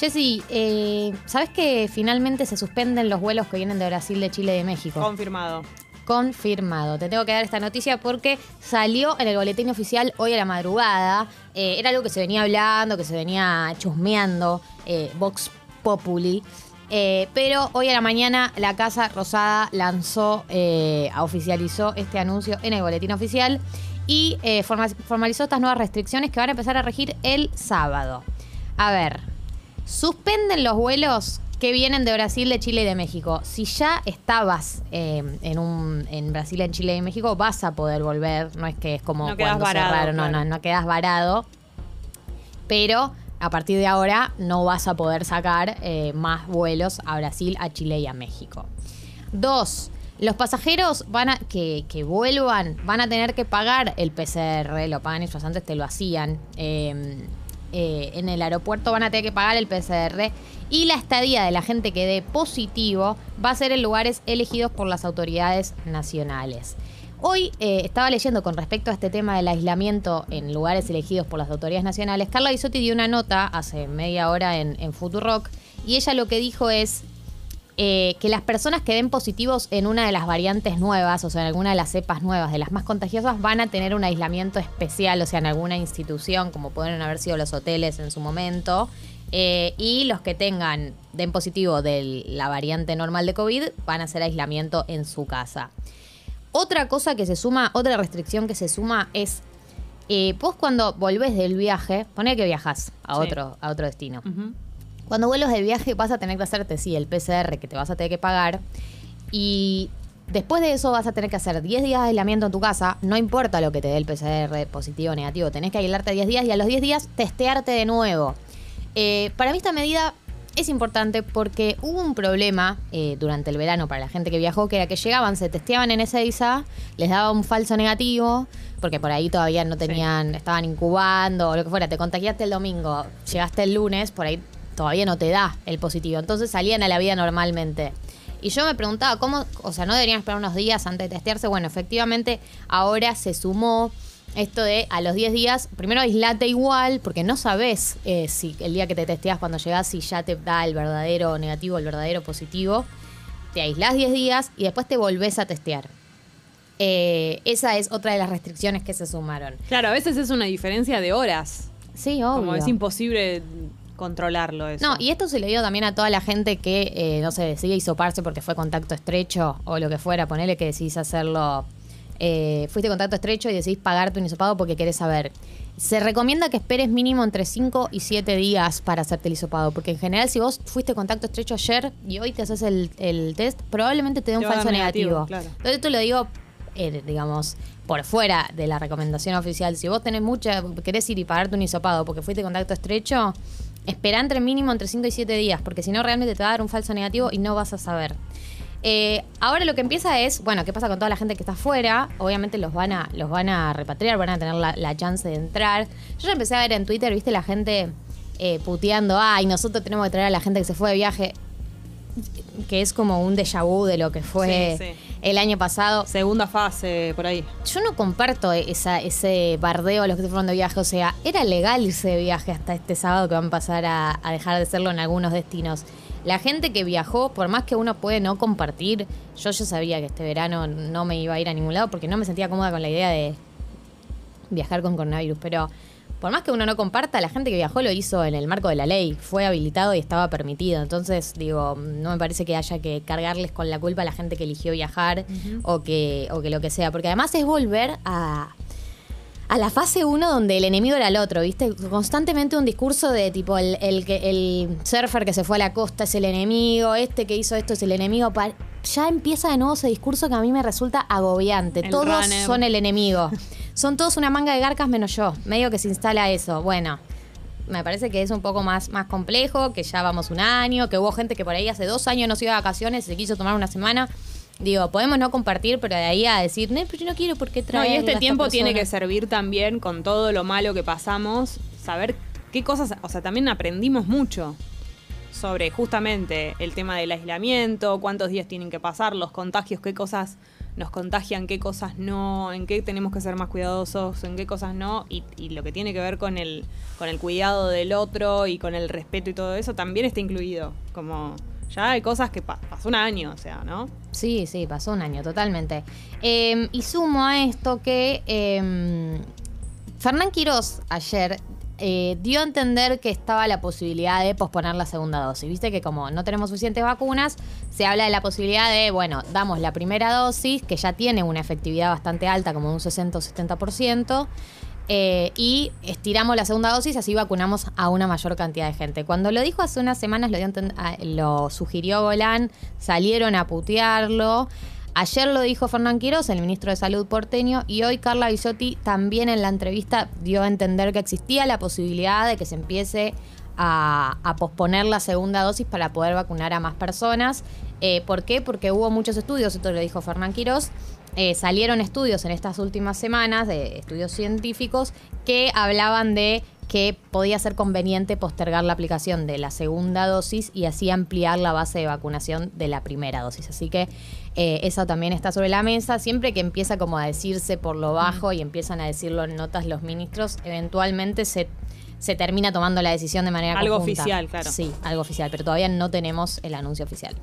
Jessy, eh, ¿sabes que finalmente se suspenden los vuelos que vienen de Brasil, de Chile y de México? Confirmado. Confirmado. Te tengo que dar esta noticia porque salió en el boletín oficial hoy a la madrugada. Eh, era algo que se venía hablando, que se venía chusmeando, eh, Vox Populi. Eh, pero hoy a la mañana la Casa Rosada lanzó, eh, oficializó este anuncio en el boletín oficial y eh, forma- formalizó estas nuevas restricciones que van a empezar a regir el sábado. A ver, suspenden los vuelos que vienen de Brasil, de Chile y de México. Si ya estabas eh, en, un, en Brasil, en Chile y en México, vas a poder volver. No es que es como No cuando varado, cerraron, no, no, no quedas varado pero a partir de ahora no vas a poder sacar eh, más vuelos a Brasil, a Chile y a México. Dos, los pasajeros van a, que, que vuelvan van a tener que pagar el PCR, lo pagan ellos antes te lo hacían. eh, eh, en el aeropuerto van a tener que pagar el PCR y la estadía de la gente que dé positivo va a ser en lugares elegidos por las autoridades nacionales. Hoy eh, estaba leyendo con respecto a este tema del aislamiento en lugares elegidos por las autoridades nacionales. Carla Bisotti dio una nota hace media hora en, en Futurock y ella lo que dijo es eh, que las personas que den positivos en una de las variantes nuevas, o sea, en alguna de las cepas nuevas, de las más contagiosas, van a tener un aislamiento especial, o sea, en alguna institución, como pueden haber sido los hoteles en su momento. Eh, y los que tengan, den positivo de la variante normal de COVID, van a hacer aislamiento en su casa. Otra cosa que se suma, otra restricción que se suma es, eh, vos cuando volvés del viaje, poné que viajas a, Sí. otro, a otro destino. Cuando vuelvas del viaje vas a tener que hacerte, sí, el PCR que te vas a tener que pagar. Y después de eso vas a tener que hacer 10 días de aislamiento en tu casa. No importa lo que te dé el PCR positivo o negativo. Tenés que aislarte 10 días y a los 10 días testearte de nuevo. Eh, para mí esta medida es importante porque hubo un problema eh, durante el verano para la gente que viajó, que era que llegaban, se testeaban en Ezeiza, les daba un falso negativo, porque por ahí todavía no tenían, estaban incubando o lo que fuera, te contagiaste el domingo, llegaste el lunes, por ahí todavía no te da el positivo, entonces salían a la vida normalmente. Y yo me preguntaba, ¿cómo? O sea, ¿no deberían esperar unos días antes de testearse? Bueno, efectivamente, ahora se sumó esto de a los 10 días, primero aislate igual, porque no sabes eh, si el día que te testeas cuando llegas, si ya te da el verdadero negativo, el verdadero positivo. Te aislás 10 días y después te volvés a testear. Eh, esa es otra de las restricciones que se sumaron. Claro, a veces es una diferencia de horas. Sí, obvio. Como es imposible controlarlo eso. No, y esto se le dio también a toda la gente que, eh, no sé, decide hisoparse porque fue contacto estrecho o lo que fuera. Ponele que decidís hacerlo. eh, fuiste contacto estrecho y decidís pagarte un hisopado porque querés saber. Se recomienda que esperes mínimo entre 5 y 7 días para hacerte el hisopado. Porque en general, si vos fuiste contacto estrecho ayer y hoy te haces el, el test, probablemente te dé un falso negativo. negativo, claro. Entonces, esto lo digo, eh, digamos, por fuera de la recomendación oficial. Si vos tenés mucha, querés ir y pagarte un hisopado porque fuiste contacto estrecho, espera entre mínimo entre 5 y 7 días, porque si no realmente te va a dar un falso negativo y no vas a saber. Eh, ahora lo que empieza es, bueno, ¿qué pasa con toda la gente que está afuera? Obviamente los van a, los van a repatriar, van a tener la, la chance de entrar. Yo ya empecé a ver en Twitter, viste, la gente eh, puteando, ay, nosotros tenemos que traer a la gente que se fue de viaje, que es como un déjà vu de lo que fue Sí, sí. el año pasado. Segunda fase, por ahí. Yo no comparto esa, ese bardeo a los que se fueron de viaje. O sea, era legal irse de viaje hasta este sábado que van a pasar a, a dejar de serlo en algunos destinos. La gente que viajó, por más que uno puede no compartir, yo ya sabía que este verano no me iba a ir a ningún lado porque no me sentía cómoda con la idea de viajar con coronavirus. Pero por más que uno no comparta, la gente que viajó lo hizo en el marco de la ley. Fue habilitado y estaba permitido. Entonces, digo, no me parece que haya que cargarles con la culpa a la gente que eligió viajar o, que, o que lo que sea. Porque además es volver a, a la fase 1 donde el enemigo era el otro, ¿viste? Constantemente un discurso de tipo el, el, que, el surfer que se fue a la costa es el enemigo, este que hizo esto es el enemigo. Ya empieza de nuevo ese discurso que a mí me resulta agobiante. El Todos runner. son el enemigo. Son todos una manga de garcas menos yo. Medio que se instala eso. Bueno, me parece que es un poco más, más complejo, que ya vamos un año, que hubo gente que por ahí hace dos años no se iba de vacaciones y se quiso tomar una semana. Digo, podemos no compartir, pero de ahí a decir, no, pero yo no quiero por qué No, traer y este tiempo tiene que persona". servir también con todo lo malo que pasamos, saber qué cosas, o sea, también aprendimos mucho sobre justamente el tema del aislamiento, cuántos días tienen que pasar, los contagios, qué cosas nos contagian, qué cosas no, en qué tenemos que ser más cuidadosos, en qué cosas no, y, y lo que tiene que ver con el, con el cuidado del otro y con el respeto y todo eso también está incluido. Como ya hay cosas que pa- pasó un año, o sea, ¿no? Sí, sí, pasó un año, totalmente. Eh, y sumo a esto que eh, Fernán Quirós ayer eh, dio a entender que estaba la posibilidad de posponer la segunda dosis. Viste que como no tenemos suficientes vacunas, se habla de la posibilidad de, bueno, damos la primera dosis, que ya tiene una efectividad bastante alta, como un 60 o 70%. Eh, y estiramos la segunda dosis, así vacunamos a una mayor cantidad de gente. Cuando lo dijo hace unas semanas, lo, dio a enten- a- lo sugirió Golán, salieron a putearlo. Ayer lo dijo Fernán Quiroz, el ministro de Salud porteño, y hoy Carla Bisotti también en la entrevista dio a entender que existía la posibilidad de que se empiece a, a posponer la segunda dosis para poder vacunar a más personas. Eh, ¿Por qué? Porque hubo muchos estudios, esto lo dijo Fernán Quiroz, eh, salieron estudios en estas últimas semanas, de estudios científicos, que hablaban de que podía ser conveniente postergar la aplicación de la segunda dosis y así ampliar la base de vacunación de la primera dosis. Así que eh, eso también está sobre la mesa. Siempre que empieza como a decirse por lo bajo y empiezan a decirlo en notas los ministros, eventualmente se, se termina tomando la decisión de manera Algo conjunta. oficial, claro. Sí, algo oficial, pero todavía no tenemos el anuncio oficial.